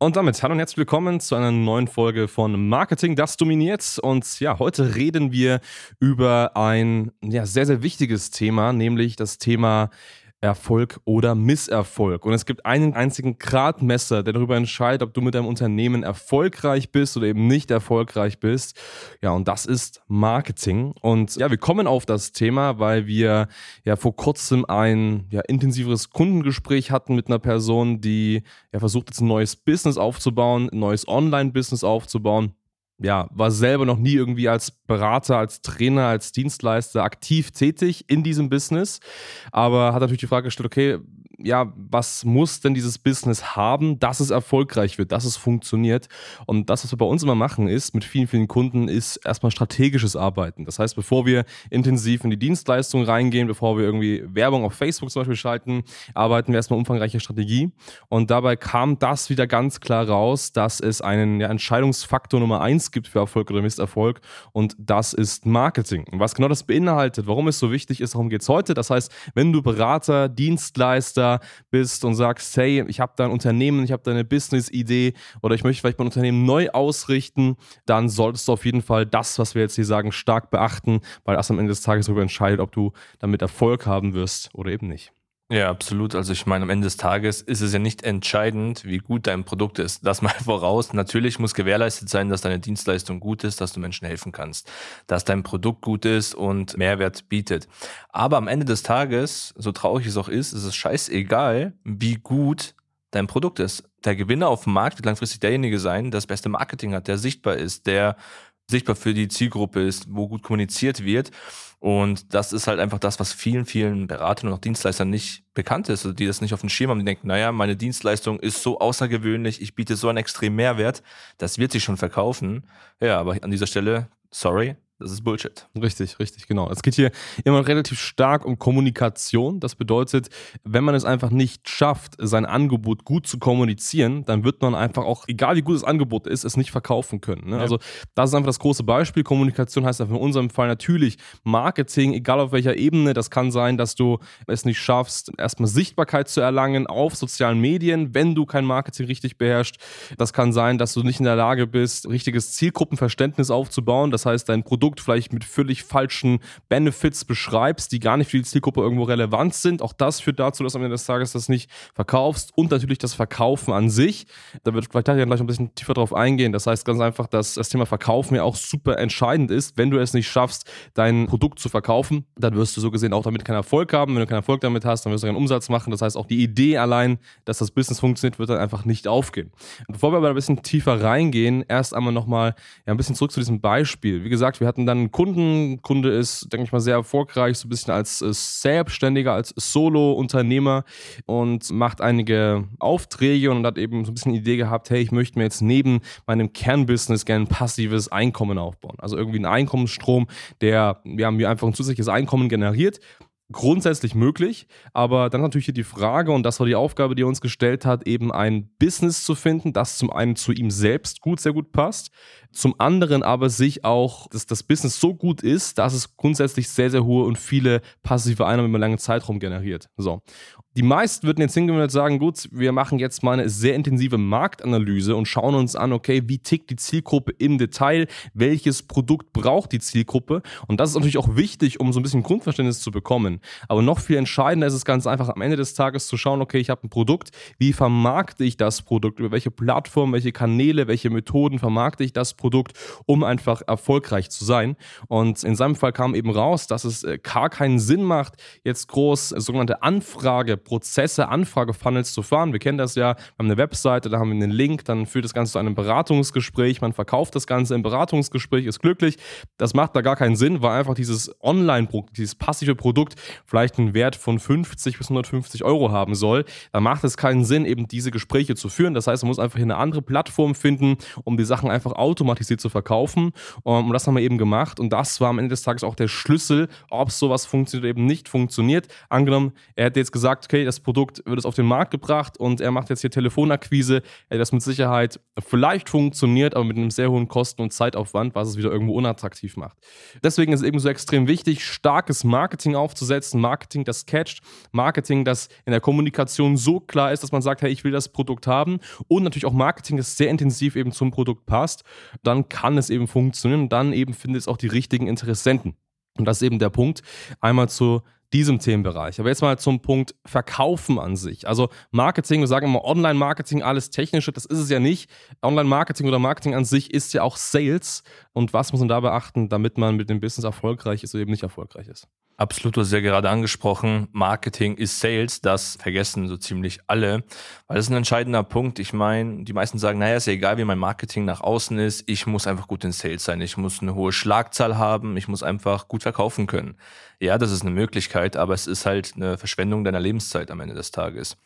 Und damit hallo und herzlich willkommen zu einer neuen Folge von Marketing, das dominiert. Und ja, heute reden wir über ein ja, sehr, sehr wichtiges Thema, nämlich das Thema Erfolg oder Misserfolg. Und es gibt einen einzigen Gradmesser, der darüber entscheidet, ob du mit deinem Unternehmen erfolgreich bist oder eben nicht erfolgreich bist. Ja, und das ist Marketing. Und ja, wir kommen auf das Thema, weil wir ja vor kurzem ein ja, intensiveres Kundengespräch hatten mit einer Person, die ja versucht jetzt ein neues Business aufzubauen, ein neues Online-Business aufzubauen ja, war selber noch nie irgendwie als Berater, als Trainer, als Dienstleister aktiv tätig in diesem Business, aber hat natürlich die Frage gestellt, okay, ja, was muss denn dieses Business haben, dass es erfolgreich wird, dass es funktioniert? Und das, was wir bei uns immer machen, ist mit vielen, vielen Kunden, ist erstmal strategisches Arbeiten. Das heißt, bevor wir intensiv in die Dienstleistung reingehen, bevor wir irgendwie Werbung auf Facebook zum Beispiel schalten, arbeiten wir erstmal umfangreiche Strategie. Und dabei kam das wieder ganz klar raus, dass es einen ja, Entscheidungsfaktor Nummer eins gibt für Erfolg oder Misserfolg. Und das ist Marketing. Und was genau das beinhaltet, warum es so wichtig ist, darum geht es heute. Das heißt, wenn du Berater, Dienstleister, bist und sagst, hey, ich habe da ein Unternehmen, ich habe da eine Business-Idee oder ich möchte vielleicht mein Unternehmen neu ausrichten, dann solltest du auf jeden Fall das, was wir jetzt hier sagen, stark beachten, weil das am Ende des Tages darüber entscheidet, ob du damit Erfolg haben wirst oder eben nicht. Ja, absolut. Also ich meine, am Ende des Tages ist es ja nicht entscheidend, wie gut dein Produkt ist. Das mal voraus. Natürlich muss gewährleistet sein, dass deine Dienstleistung gut ist, dass du Menschen helfen kannst, dass dein Produkt gut ist und Mehrwert bietet. Aber am Ende des Tages, so traurig es auch ist, ist es scheißegal, wie gut dein Produkt ist. Der Gewinner auf dem Markt wird langfristig derjenige sein, der das beste Marketing hat, der sichtbar ist, der sichtbar für die Zielgruppe ist, wo gut kommuniziert wird. Und das ist halt einfach das, was vielen, vielen Beratern und auch Dienstleistern nicht bekannt ist, also die das nicht auf dem Schirm haben. Die denken, naja, meine Dienstleistung ist so außergewöhnlich, ich biete so einen extremen Mehrwert, das wird sich schon verkaufen. Ja, aber an dieser Stelle, sorry, das ist Bullshit. Richtig, richtig, genau. Es geht hier immer relativ stark um Kommunikation. Das bedeutet, wenn man es einfach nicht schafft, sein Angebot gut zu kommunizieren, dann wird man einfach auch, egal wie gut das Angebot ist, es nicht verkaufen können. Ne? Ja. Also das ist einfach das große Beispiel. Kommunikation heißt einfach in unserem Fall natürlich Marketing, egal auf welcher Ebene. Das kann sein, dass du es nicht schaffst, erstmal Sichtbarkeit zu erlangen auf sozialen Medien, wenn du kein Marketing richtig beherrschst. Das kann sein, dass du nicht in der Lage bist, richtiges Zielgruppenverständnis aufzubauen. Das heißt, dein Produkt Produkt vielleicht mit völlig falschen Benefits beschreibst, die gar nicht für die Zielgruppe irgendwo relevant sind. Auch das führt dazu, dass am Ende des Tages das nicht verkaufst und natürlich das Verkaufen an sich. Da wird vielleicht gleich ein bisschen tiefer drauf eingehen. Das heißt ganz einfach, dass das Thema Verkaufen ja auch super entscheidend ist. Wenn du es nicht schaffst, dein Produkt zu verkaufen, dann wirst du so gesehen auch damit keinen Erfolg haben. Wenn du keinen Erfolg damit hast, dann wirst du keinen Umsatz machen. Das heißt, auch die Idee allein, dass das Business funktioniert, wird dann einfach nicht aufgehen. Und bevor wir aber ein bisschen tiefer reingehen, erst einmal nochmal ja, ein bisschen zurück zu diesem Beispiel. Wie gesagt, wir hatten hatten dann einen Kunden. Kunde ist, denke ich mal, sehr erfolgreich, so ein bisschen als äh, Selbstständiger, als Solo-Unternehmer und macht einige Aufträge und hat eben so ein bisschen die Idee gehabt, hey, ich möchte mir jetzt neben meinem Kernbusiness gerne ein passives Einkommen aufbauen. Also irgendwie ein Einkommensstrom, der ja, mir einfach ein zusätzliches Einkommen generiert grundsätzlich möglich, aber dann natürlich hier die Frage, und das war die Aufgabe, die er uns gestellt hat, eben ein Business zu finden, das zum einen zu ihm selbst gut, sehr gut passt, zum anderen aber sich auch, dass das Business so gut ist, dass es grundsätzlich sehr, sehr hohe und viele passive Einnahmen über langen Zeitraum generiert. So. Die meisten würden jetzt hingehen und sagen, gut, wir machen jetzt mal eine sehr intensive Marktanalyse und schauen uns an, okay, wie tickt die Zielgruppe im Detail, welches Produkt braucht die Zielgruppe und das ist natürlich auch wichtig, um so ein bisschen Grundverständnis zu bekommen. Aber noch viel entscheidender ist es ganz einfach am Ende des Tages zu schauen, okay, ich habe ein Produkt, wie vermarkte ich das Produkt, über welche Plattform, welche Kanäle, welche Methoden vermarkte ich das Produkt Produkt, um einfach erfolgreich zu sein. Und in seinem Fall kam eben raus, dass es äh, gar keinen Sinn macht, jetzt groß sogenannte Anfrageprozesse, Anfragefunnels zu fahren. Wir kennen das ja, wir haben eine Webseite, da haben wir einen Link, dann führt das Ganze zu einem Beratungsgespräch, man verkauft das Ganze im Beratungsgespräch, ist glücklich. Das macht da gar keinen Sinn, weil einfach dieses Online-Produkt, dieses passive Produkt vielleicht einen Wert von 50 bis 150 Euro haben soll. Da macht es keinen Sinn, eben diese Gespräche zu führen. Das heißt, man muss einfach eine andere Plattform finden, um die Sachen einfach automatisiert zu verkaufen. Ähm, und das haben wir eben gemacht. Und das war am Ende des Tages auch der Schlüssel, ob sowas funktioniert oder eben nicht funktioniert. Angenommen, er hätte jetzt gesagt, okay, das Produkt wird es auf den Markt gebracht und er macht jetzt hier Telefonakquise, das mit Sicherheit vielleicht funktioniert, aber mit einem sehr hohen Kosten- und Zeitaufwand, was es wieder irgendwo unattraktiv macht. Deswegen ist es eben so extrem wichtig, starkes Marketing aufzusetzen, Marketing, das catcht, Marketing, das in der Kommunikation so klar ist, dass man sagt, hey, ich will das Produkt haben und natürlich auch Marketing, das sehr intensiv eben zum Produkt passt, dann kann es eben funktionieren und dann eben findet es auch die richtigen Interessenten. Und das ist eben der Punkt. Einmal zu diesem Themenbereich. Aber jetzt mal zum Punkt Verkaufen an sich. Also Marketing, wir sagen immer Online-Marketing, alles Technische, das ist es ja nicht. Online-Marketing oder Marketing an sich ist ja auch Sales. Und was muss man da beachten, damit man mit dem Business erfolgreich ist oder eben nicht erfolgreich ist? Absolut, du hast ja gerade angesprochen, Marketing ist Sales, das vergessen so ziemlich alle, weil das ist ein entscheidender Punkt. Ich meine, die meisten sagen, naja, ist ja egal, wie mein Marketing nach außen ist, ich muss einfach gut in Sales sein, ich muss eine hohe Schlagzahl haben, ich muss einfach gut verkaufen können. Ja, das ist eine Möglichkeit, aber es ist halt eine Verschwendung deiner Lebenszeit am Ende des Tages.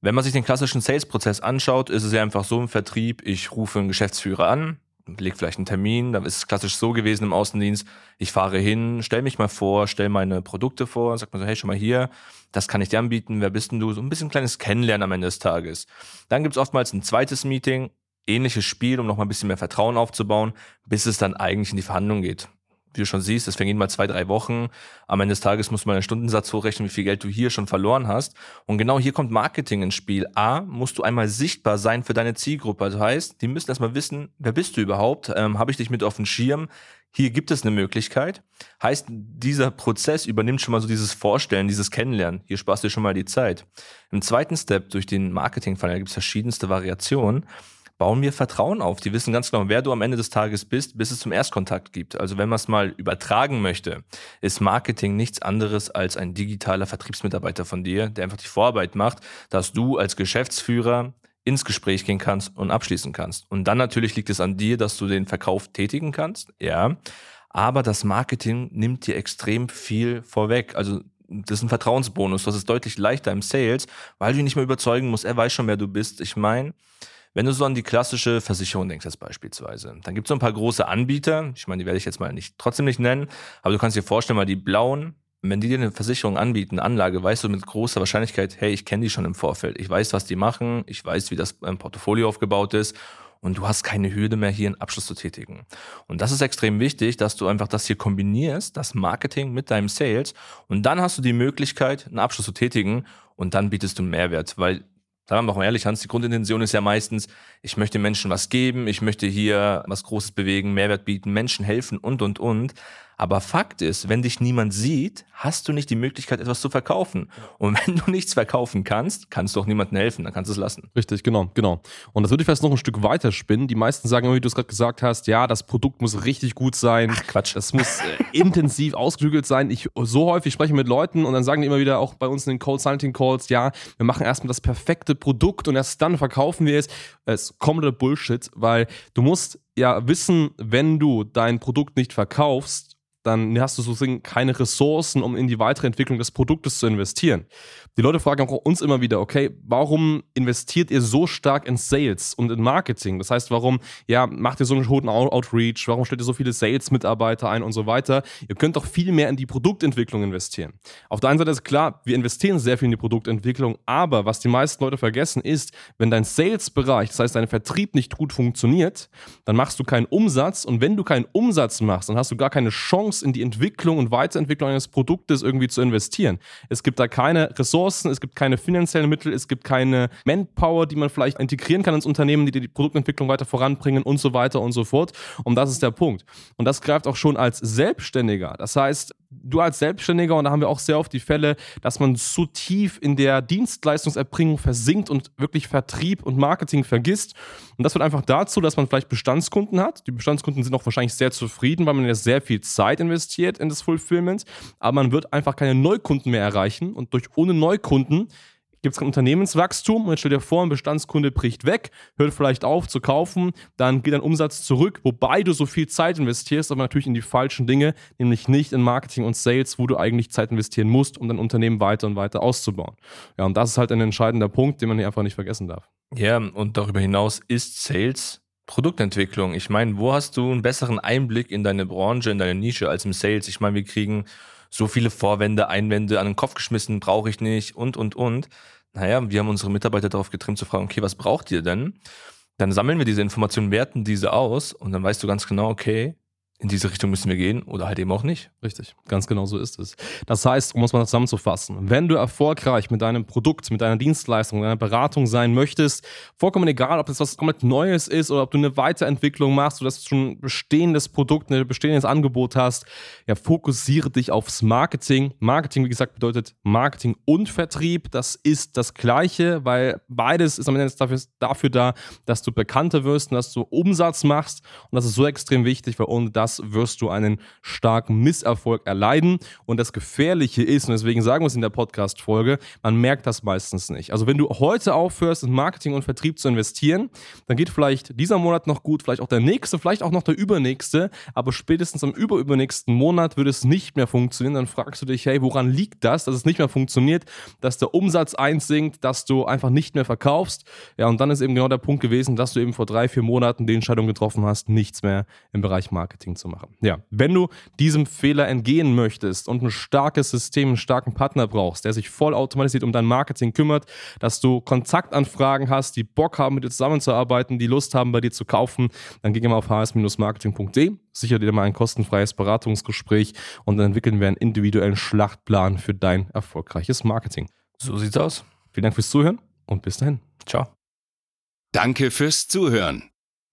Wenn man sich den klassischen Sales-Prozess anschaut, ist es ja einfach so im Vertrieb, ich rufe einen Geschäftsführer an, leg vielleicht einen Termin, dann ist es klassisch so gewesen im Außendienst, ich fahre hin, stell mich mal vor, stell meine Produkte vor, sag mal so, hey, schon mal hier, das kann ich dir anbieten, wer bist denn du? So ein bisschen kleines Kennenlernen am Ende des Tages. Dann gibt es oftmals ein zweites Meeting, ähnliches Spiel, um noch mal ein bisschen mehr Vertrauen aufzubauen, bis es dann eigentlich in die Verhandlung geht wie du schon siehst, das vergehen mal zwei, drei Wochen. Am Ende des Tages muss man einen Stundensatz hochrechnen, wie viel Geld du hier schon verloren hast. Und genau hier kommt Marketing ins Spiel. A, musst du einmal sichtbar sein für deine Zielgruppe. Also heißt, die müssen erstmal wissen, wer bist du überhaupt? Ähm, Habe ich dich mit auf dem Schirm? Hier gibt es eine Möglichkeit. Heißt, dieser Prozess übernimmt schon mal so dieses Vorstellen, dieses Kennenlernen. Hier sparst du schon mal die Zeit. Im zweiten Step durch den Marketing-Funnel gibt es verschiedenste Variationen bauen wir Vertrauen auf. Die wissen ganz genau, wer du am Ende des Tages bist, bis es zum Erstkontakt gibt. Also wenn man es mal übertragen möchte, ist Marketing nichts anderes als ein digitaler Vertriebsmitarbeiter von dir, der einfach die Vorarbeit macht, dass du als Geschäftsführer ins Gespräch gehen kannst und abschließen kannst. Und dann natürlich liegt es an dir, dass du den Verkauf tätigen kannst, ja. Aber das Marketing nimmt dir extrem viel vorweg. Also das ist ein Vertrauensbonus. Das ist deutlich leichter im Sales, weil du ihn nicht mehr überzeugen musst. Er weiß schon, wer du bist. Ich meine, wenn du so an die klassische Versicherung denkst, jetzt beispielsweise, dann gibt es so ein paar große Anbieter, ich meine, die werde ich jetzt mal nicht, trotzdem nicht nennen, aber du kannst dir vorstellen, mal die blauen, wenn die dir eine Versicherung anbieten, Anlage, weißt du mit großer Wahrscheinlichkeit, hey, ich kenne die schon im Vorfeld. Ich weiß, was die machen, ich weiß, wie das ähm, Portfolio aufgebaut ist. Und du hast keine Hürde mehr, hier einen Abschluss zu tätigen. Und das ist extrem wichtig, dass du einfach das hier kombinierst, das Marketing mit deinem Sales. Und dann hast du die Möglichkeit, einen Abschluss zu tätigen. Und dann bietest du Mehrwert, weil Sagen wir mal ehrlich, Hans, die Grundintention ist ja meistens, ich möchte Menschen was geben, ich möchte hier was Großes bewegen, Mehrwert bieten, Menschen helfen und, und, und. Aber Fakt ist, wenn dich niemand sieht, hast du nicht die Möglichkeit, etwas zu verkaufen. Und wenn du nichts verkaufen kannst, kannst du auch niemandem helfen, dann kannst du es lassen. Richtig, genau, genau. Und das würde ich vielleicht noch ein Stück weiter spinnen. Die meisten sagen, wie du es gerade gesagt hast, ja, das Produkt muss richtig gut sein. Ach, Quatsch. Das muss äh, intensiv ausgeklügelt sein. Ich so häufig spreche mit Leuten und dann sagen die immer wieder auch bei uns in den Cold Sighting Calls, ja, wir machen erstmal das perfekte Produkt und erst dann verkaufen wir es. Es ist kompletter Bullshit, weil du musst ja wissen, wenn du dein Produkt nicht verkaufst, dann hast du sozusagen keine Ressourcen, um in die weitere Entwicklung des Produktes zu investieren. Die Leute fragen auch uns immer wieder, okay, warum investiert ihr so stark in Sales und in Marketing? Das heißt, warum ja, macht ihr so einen hohen Outreach? Warum stellt ihr so viele Sales-Mitarbeiter ein und so weiter? Ihr könnt doch viel mehr in die Produktentwicklung investieren. Auf der einen Seite ist klar, wir investieren sehr viel in die Produktentwicklung, aber was die meisten Leute vergessen ist, wenn dein Sales-Bereich, das heißt dein Vertrieb nicht gut funktioniert, dann machst du keinen Umsatz und wenn du keinen Umsatz machst, dann hast du gar keine Chance in die Entwicklung und Weiterentwicklung eines Produktes irgendwie zu investieren. Es gibt da keine Ressourcen Ressourcen, es gibt keine finanziellen Mittel, es gibt keine Manpower, die man vielleicht integrieren kann ins Unternehmen, die die Produktentwicklung weiter voranbringen und so weiter und so fort. Und das ist der Punkt. Und das greift auch schon als Selbstständiger. Das heißt, du als Selbstständiger, und da haben wir auch sehr oft die Fälle, dass man zu tief in der Dienstleistungserbringung versinkt und wirklich Vertrieb und Marketing vergisst. Und das führt einfach dazu, dass man vielleicht Bestandskunden hat. Die Bestandskunden sind auch wahrscheinlich sehr zufrieden, weil man ja sehr viel Zeit investiert in das Fulfillment. Aber man wird einfach keine Neukunden mehr erreichen. Und durch ohne Neukunden gibt es kein Unternehmenswachstum und jetzt stell dir vor, ein Bestandskunde bricht weg, hört vielleicht auf zu kaufen, dann geht dein Umsatz zurück, wobei du so viel Zeit investierst, aber natürlich in die falschen Dinge, nämlich nicht in Marketing und Sales, wo du eigentlich Zeit investieren musst, um dein Unternehmen weiter und weiter auszubauen. Ja, und das ist halt ein entscheidender Punkt, den man hier einfach nicht vergessen darf. Ja, und darüber hinaus ist Sales Produktentwicklung. Ich meine, wo hast du einen besseren Einblick in deine Branche, in deine Nische als im Sales? Ich meine, wir kriegen so viele Vorwände, Einwände an den Kopf geschmissen, brauche ich nicht und, und, und. Naja, wir haben unsere Mitarbeiter darauf getrimmt zu fragen, okay, was braucht ihr denn? Dann sammeln wir diese Informationen, werten diese aus und dann weißt du ganz genau, okay, in diese Richtung müssen wir gehen oder halt eben auch nicht. Richtig, ganz genau so ist es. Das heißt, um es mal zusammenzufassen, wenn du erfolgreich mit deinem Produkt, mit deiner Dienstleistung, mit deiner Beratung sein möchtest, vollkommen egal, ob das was komplett Neues ist oder ob du eine Weiterentwicklung machst oder dass du schon ein bestehendes Produkt, ein bestehendes Angebot hast, ja, fokussiere dich aufs Marketing. Marketing, wie gesagt, bedeutet Marketing und Vertrieb. Das ist das Gleiche, weil beides ist am Ende dafür, dafür da, dass du bekannter wirst und dass du Umsatz machst. Und das ist so extrem wichtig, weil ohne das das wirst du einen starken Misserfolg erleiden. Und das Gefährliche ist, und deswegen sagen wir es in der Podcast-Folge, man merkt das meistens nicht. Also wenn du heute aufhörst, in Marketing und Vertrieb zu investieren, dann geht vielleicht dieser Monat noch gut, vielleicht auch der nächste, vielleicht auch noch der übernächste, aber spätestens am überübernächsten Monat würde es nicht mehr funktionieren. Dann fragst du dich, hey, woran liegt das, dass es nicht mehr funktioniert, dass der Umsatz einsinkt, dass du einfach nicht mehr verkaufst. Ja, und dann ist eben genau der Punkt gewesen, dass du eben vor drei, vier Monaten die Entscheidung getroffen hast, nichts mehr im Bereich Marketing zu machen. Ja, wenn du diesem Fehler entgehen möchtest und ein starkes System, einen starken Partner brauchst, der sich voll automatisiert um dein Marketing kümmert, dass du Kontaktanfragen hast, die Bock haben, mit dir zusammenzuarbeiten, die Lust haben, bei dir zu kaufen, dann geh mal auf hs-marketing.de, sicher dir mal ein kostenfreies Beratungsgespräch und dann entwickeln wir einen individuellen Schlachtplan für dein erfolgreiches Marketing. So sieht's aus. Vielen Dank fürs Zuhören und bis dahin. Ciao. Danke fürs Zuhören.